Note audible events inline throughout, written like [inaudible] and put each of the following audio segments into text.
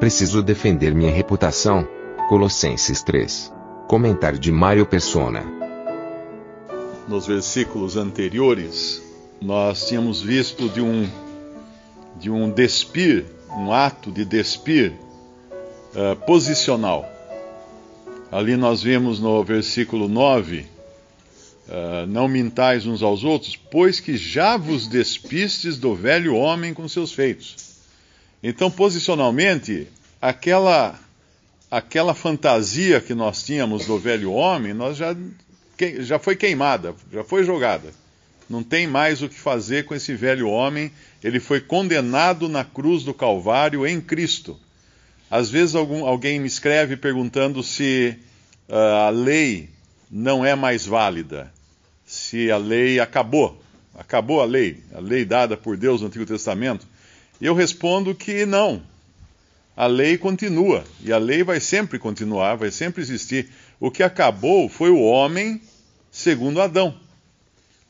Preciso defender minha reputação. Colossenses 3. Comentário de Mário Persona. Nos versículos anteriores, nós tínhamos visto de um de um despir, um ato de despir uh, posicional. Ali nós vemos no versículo 9: uh, Não mintais uns aos outros, pois que já vos despistes do velho homem com seus feitos. Então, posicionalmente, aquela, aquela fantasia que nós tínhamos do velho homem, nós já, já foi queimada, já foi jogada. Não tem mais o que fazer com esse velho homem. Ele foi condenado na cruz do Calvário em Cristo. Às vezes algum, alguém me escreve perguntando se uh, a lei não é mais válida, se a lei acabou. Acabou a lei, a lei dada por Deus no Antigo Testamento. Eu respondo que não. A lei continua e a lei vai sempre continuar, vai sempre existir. O que acabou foi o homem segundo Adão.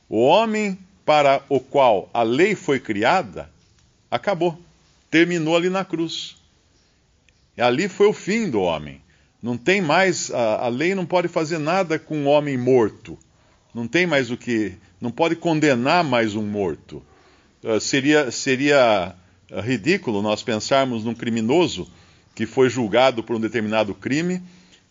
O homem para o qual a lei foi criada acabou, terminou ali na cruz. E ali foi o fim do homem. Não tem mais, a, a lei não pode fazer nada com um homem morto. Não tem mais o que, não pode condenar mais um morto. Uh, seria, seria ridículo nós pensarmos num criminoso que foi julgado por um determinado crime,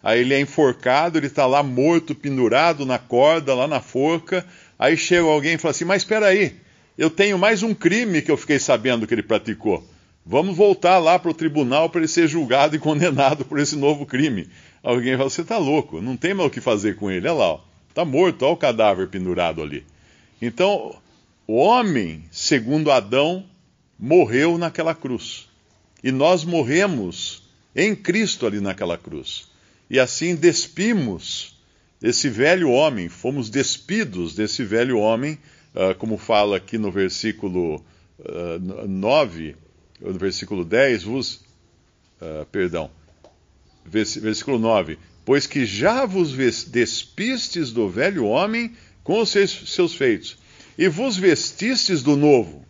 aí ele é enforcado, ele está lá morto, pendurado na corda, lá na forca, Aí chega alguém e fala assim: Mas espera aí, eu tenho mais um crime que eu fiquei sabendo que ele praticou. Vamos voltar lá para o tribunal para ele ser julgado e condenado por esse novo crime. Alguém fala: Você está louco, não tem mais o que fazer com ele. Olha lá, está morto, olha o cadáver pendurado ali. Então, o homem, segundo Adão, morreu naquela cruz. E nós morremos em Cristo ali naquela cruz. E assim despimos esse velho homem, fomos despidos desse velho homem, uh, como fala aqui no versículo uh, 9, no versículo 10, vos, uh, perdão, versículo 9, pois que já vos despistes do velho homem com os seus, seus feitos, e vos vestistes do novo,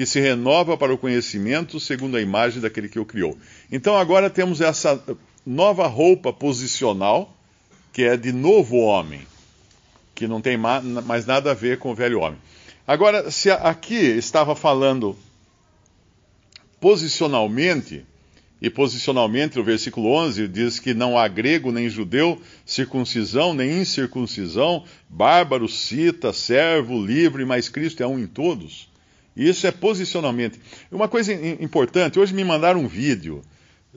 que se renova para o conhecimento segundo a imagem daquele que o criou. Então agora temos essa nova roupa posicional, que é de novo homem, que não tem mais nada a ver com o velho homem. Agora, se aqui estava falando posicionalmente, e posicionalmente o versículo 11 diz que não há grego nem judeu, circuncisão nem incircuncisão, bárbaro, cita, servo, livre, mas Cristo é um em todos. Isso é posicionalmente. Uma coisa importante, hoje me mandaram um vídeo.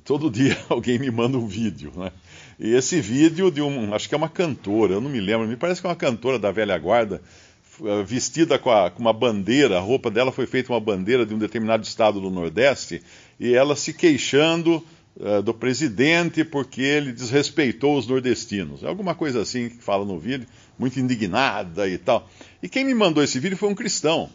Todo dia [laughs] alguém me manda um vídeo, né? E esse vídeo de um, acho que é uma cantora, eu não me lembro, me parece que é uma cantora da velha guarda, eh, vestida com, a, com, uma bandeira, a roupa dela foi feita uma bandeira de um determinado estado do Nordeste, e ela se queixando uh, do presidente porque ele desrespeitou os nordestinos. É alguma coisa assim que fala no vídeo, muito indignada e tal. E quem me mandou esse vídeo foi um cristão.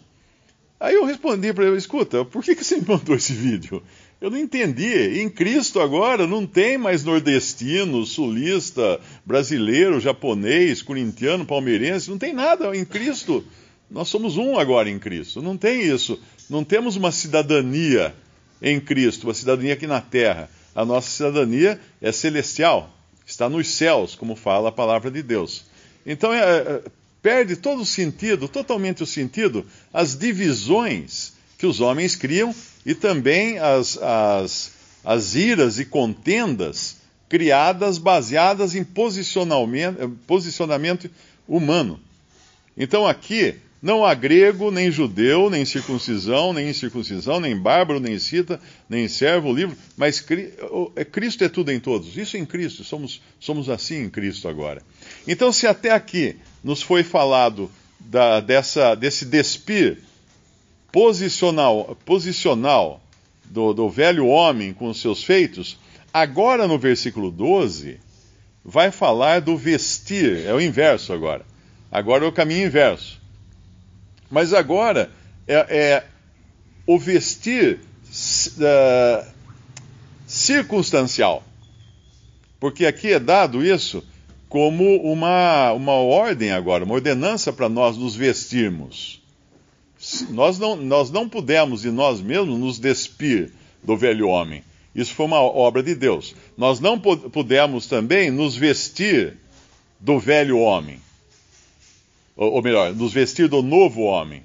Aí eu respondi para ele: escuta, por que, que você me mandou esse vídeo? Eu não entendi. Em Cristo agora não tem mais nordestino, sulista, brasileiro, japonês, corintiano, palmeirense, não tem nada. Em Cristo, nós somos um agora em Cristo. Não tem isso. Não temos uma cidadania em Cristo, uma cidadania aqui na terra. A nossa cidadania é celestial, está nos céus, como fala a palavra de Deus. Então é, é, perde todo o sentido, totalmente o sentido, as divisões que os homens criam e também as, as, as iras e contendas criadas baseadas em posicionamento, posicionamento humano. Então aqui não há grego, nem judeu, nem circuncisão, nem incircuncisão, nem bárbaro, nem cita, nem servo, livre, mas é, Cristo é tudo em todos. Isso em Cristo, somos, somos assim em Cristo agora. Então, se até aqui nos foi falado da, dessa, desse despir posicional, posicional do, do velho homem com os seus feitos, agora no versículo 12, vai falar do vestir, é o inverso agora. Agora é o caminho inverso. Mas agora é, é o vestir uh, circunstancial. Porque aqui é dado isso como uma, uma ordem agora, uma ordenança para nós nos vestirmos. Nós não, nós não pudemos de nós mesmos nos despir do velho homem. Isso foi uma obra de Deus. Nós não pudemos também nos vestir do velho homem. Ou, ou melhor, nos vestir do novo homem.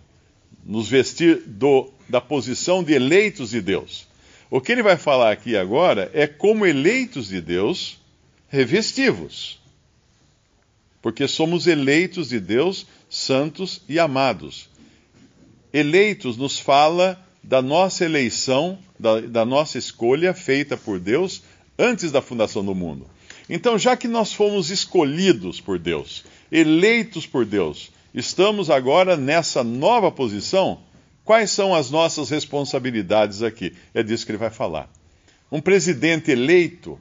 Nos vestir do, da posição de eleitos de Deus. O que ele vai falar aqui agora é como eleitos de Deus revestivos. Porque somos eleitos de Deus, santos e amados. Eleitos nos fala da nossa eleição, da, da nossa escolha feita por Deus antes da fundação do mundo. Então, já que nós fomos escolhidos por Deus, eleitos por Deus, estamos agora nessa nova posição, quais são as nossas responsabilidades aqui? É disso que ele vai falar. Um presidente eleito,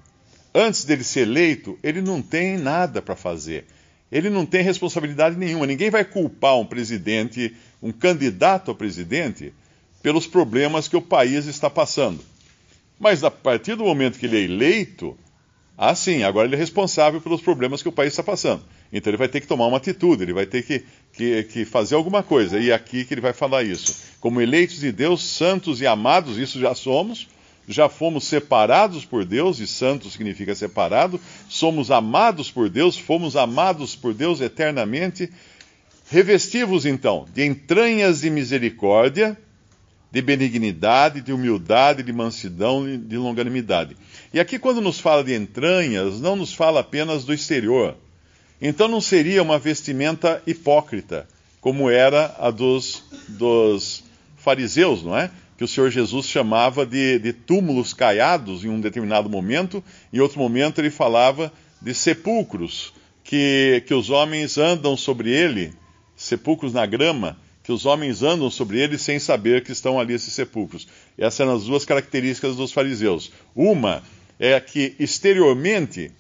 antes dele ser eleito, ele não tem nada para fazer. Ele não tem responsabilidade nenhuma. Ninguém vai culpar um presidente, um candidato a presidente, pelos problemas que o país está passando. Mas a partir do momento que ele é eleito, ah, sim, agora ele é responsável pelos problemas que o país está passando. Então ele vai ter que tomar uma atitude, ele vai ter que, que, que, fazer alguma coisa. E é aqui que ele vai falar isso. Como eleitos de Deus, santos e amados, isso já somos, já fomos separados por Deus, e santo significa separado, somos amados por Deus, fomos amados por Deus eternamente. Revestivos então de entranhas de misericórdia de benignidade, de humildade, de mansidão de longanimidade. E aqui, quando nos fala de entranhas, não nos fala apenas do exterior. Então não seria uma vestimenta hipócrita, como era a dos, dos fariseus, não é? Que o Senhor Jesus chamava de, de túmulos caiados em um determinado momento, em outro momento ele falava de sepulcros, que, que os homens andam sobre ele, sepulcros na grama, que os homens andam sobre eles sem saber que estão ali esses sepulcros. Essas eram as duas características dos fariseus. Uma é que exteriormente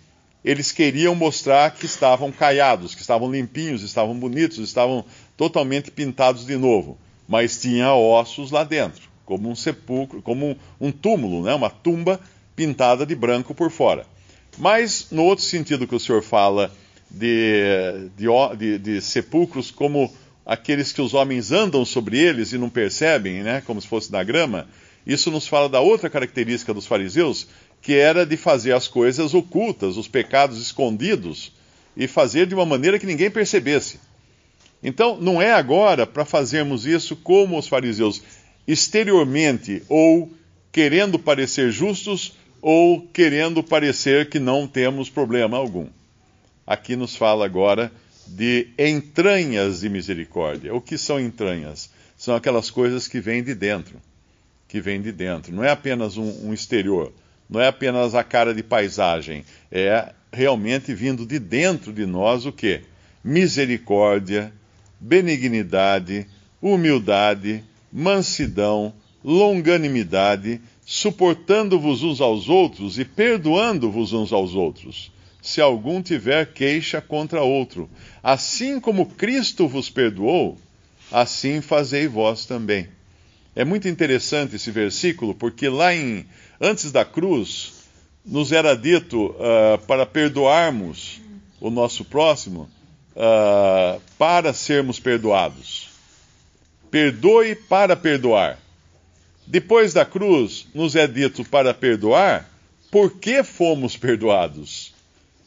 eles queriam mostrar que estavam caiados, que estavam limpinhos, estavam bonitos, estavam totalmente pintados de novo, mas tinha ossos lá dentro, como um sepulcro, como um, túmulo, né? uma tumba pintada de branco por fora. Mas no outro sentido que o senhor fala de, de, de, de sepulcros como aqueles que os homens andam sobre eles e não percebem, né, como se fosse na grama, isso nos fala da outra característica dos fariseus, que era de fazer as coisas ocultas, os pecados escondidos, e fazer de uma maneira que ninguém percebesse. Então, não é agora para fazermos isso como os fariseus, exteriormente, ou querendo parecer justos, ou querendo parecer que não temos problema algum. Aqui nos fala agora de entranhas de misericórdia. O que são entranhas? São aquelas coisas que vêm de dentro. Que vêm de dentro. Não é apenas um, um exterior. Não é apenas a cara de paisagem. É realmente vindo de dentro de nós o que? Misericórdia, benignidade, humildade, mansidão, longanimidade, suportando-vos uns aos outros e perdoando-vos uns aos outros se algum tiver queixa contra outro. Assim como Cristo vos perdoou, assim fazei vós também. É muito interessante esse versículo, porque lá em antes da cruz nos era dito uh, para perdoarmos o nosso próximo, uh, para sermos perdoados. Perdoe para perdoar. Depois da cruz, nos é dito para perdoar, porque fomos perdoados.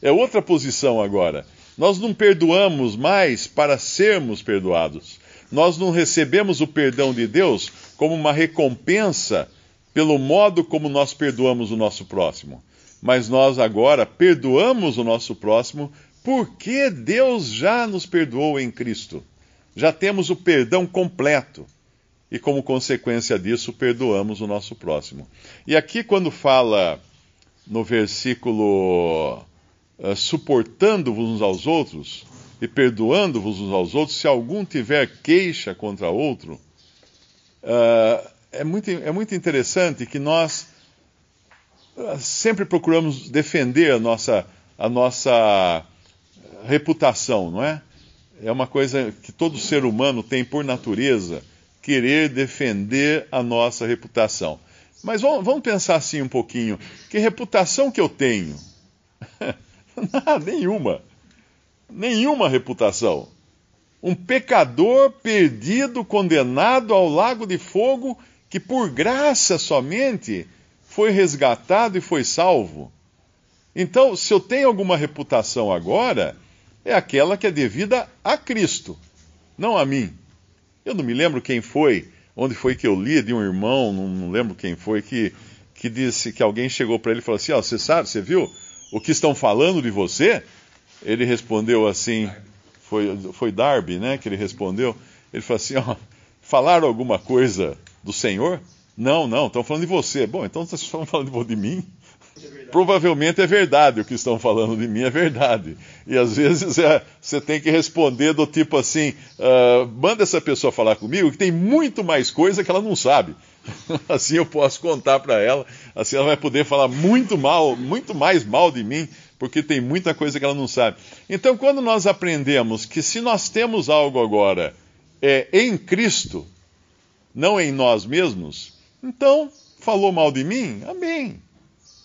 É outra posição agora. Nós não perdoamos mais para sermos perdoados. Nós não recebemos o perdão de Deus como uma recompensa pelo modo como nós perdoamos o nosso próximo. Mas nós agora perdoamos o nosso próximo porque Deus já nos perdoou em Cristo. Já temos o perdão completo. E como consequência disso, perdoamos o nosso próximo. E aqui, quando fala no versículo uh, suportando-vos uns aos outros e perdoando-vos uns aos outros, se algum tiver queixa contra outro, uh, é, muito, é muito interessante que nós uh, sempre procuramos defender a nossa, a nossa reputação, não é? É uma coisa que todo ser humano tem por natureza, querer defender a nossa reputação. Mas vamos, pensar assim um pouquinho: que reputação que eu tenho? [laughs] Nenhuma. Nenhuma reputação. Um pecador perdido, condenado ao lago de fogo, que por graça somente foi resgatado e foi salvo. Então, se eu tenho alguma reputação agora, é aquela que é devida a Cristo, não a mim. Eu não me lembro quem foi, onde foi que eu li de um irmão, não, lembro quem foi, que, que disse que alguém chegou para ele e falou assim: Ó, oh, você sabe, você viu o que estão falando de você? Ele respondeu assim: foi, foi Darby, né, que ele respondeu. Ele falou assim: Ó, falaram alguma coisa do Senhor? Não, não, estão falando de você. Bom, então vocês estão falando de mim? Provavelmente é verdade o que estão falando de mim, é verdade. E às vezes é, você tem que responder do tipo assim: uh, manda essa pessoa falar comigo que tem muito mais coisa que ela não sabe. [laughs] assim eu posso contar para ela, assim ela vai poder falar muito mal, muito mais mal de mim, porque tem muita coisa que ela não sabe. Então, quando nós aprendemos que se nós temos algo agora é em Cristo, não em nós mesmos, então falou mal de mim, amém.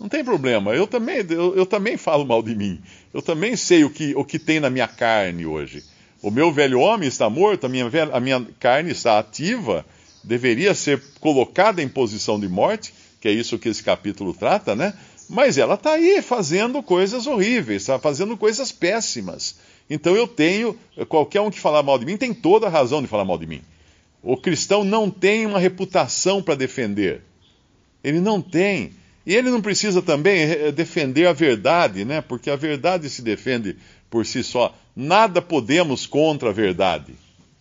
Não tem problema. Eu também, eu, eu, também falo mal de mim. Eu também sei o que, o que tem na minha carne hoje. O meu velho homem está morto, a minha, a minha carne está ativa, deveria ser colocada em posição de morte, que é isso que esse capítulo trata, né? Mas ela está aí fazendo coisas horríveis, está fazendo coisas péssimas. Então eu tenho, qualquer um que falar mal de mim tem toda a razão de falar mal de mim. O cristão não tem uma reputação para defender. Ele não tem. E ele não precisa também eh, defender a verdade, né? Porque a verdade se defende por si só. Nada podemos contra a verdade.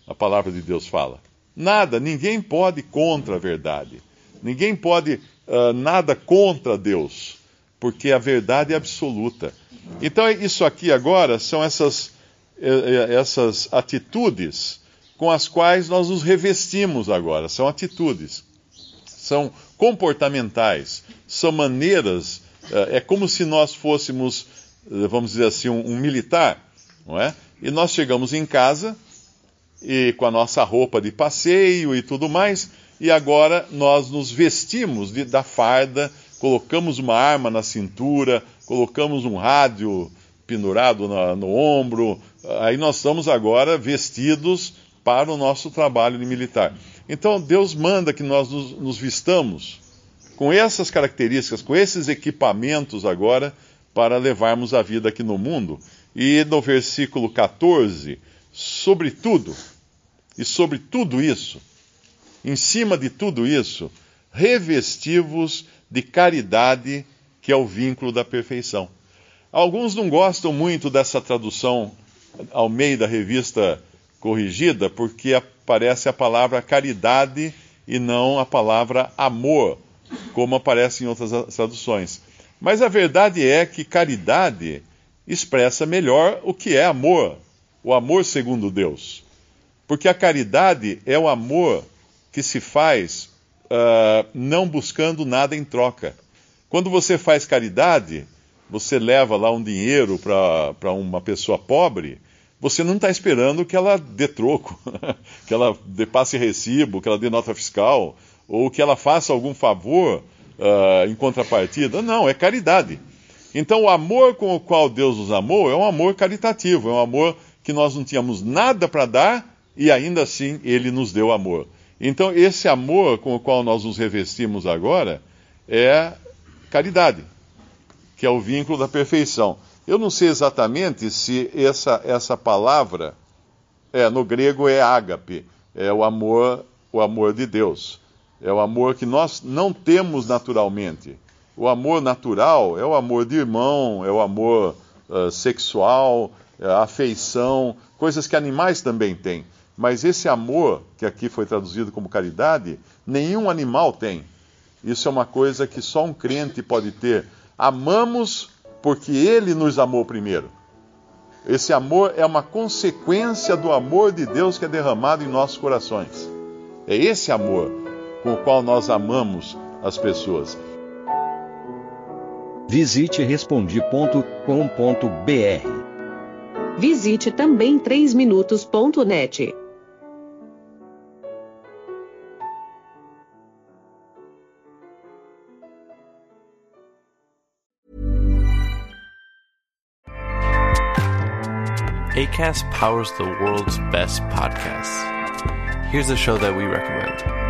A palavra de Deus fala. Nada, ninguém pode contra a verdade. Ninguém pode uh, nada contra Deus, porque a verdade é absoluta. Então, isso aqui agora são essas, eh, essas atitudes com as quais nós nos revestimos agora. São atitudes, são comportamentais são maneiras, eh, é como se nós fôssemos, eh, vamos dizer assim, um, militar, não é? E nós chegamos em casa e com a nossa roupa de passeio e tudo mais, e agora nós nos vestimos de, da farda, colocamos uma arma na cintura, colocamos um rádio pendurado na, no ombro, aí nós estamos agora vestidos para o nosso trabalho de militar. Então Deus manda que nós nos, nos vistamos com essas características, com esses equipamentos agora, para levarmos a vida aqui no mundo. E no versículo 14, sobretudo, e sobre tudo isso, em cima de tudo isso, revestivos de caridade, que é o vínculo da perfeição. Alguns não gostam muito dessa tradução ao meio da revista corrigida, porque aparece a palavra caridade e não a palavra amor como aparece em outras traduções. Mas a verdade é que caridade expressa melhor o que é amor, o amor segundo Deus. Porque a caridade é o amor que se faz uh, não buscando nada em troca. Quando você faz caridade, você leva lá um dinheiro para uma pessoa pobre, você não está esperando que ela dê troco, [laughs] que ela dê passe recibo, que ela dê nota fiscal ou que ela faça algum favor uh, em contrapartida. Não, é caridade. Então, o amor com o qual Deus nos amou é um amor caritativo, é um amor que nós não tínhamos nada para dar e ainda assim ele nos deu amor. Então, esse amor com o qual nós nos revestimos agora é caridade, que é o vínculo da perfeição. Eu não sei exatamente se essa, essa palavra, é, no grego é ágape, é o amor, o amor de Deus. É o amor que nós não temos naturalmente. O amor natural é o amor de irmão, é o amor uh, sexual, é afeição, coisas que animais também têm. Mas esse amor, que aqui foi traduzido como caridade, nenhum animal tem. Isso é uma coisa que só um crente pode ter. Amamos porque ele nos amou primeiro. Esse amor é uma consequência do amor de Deus que é derramado em nossos corações. É esse amor com o qual nós amamos as pessoas. Visite respondi.com.br. Visite também 3minutos.net. ACAST powers the world's best podcasts. Here's a show that we recommend.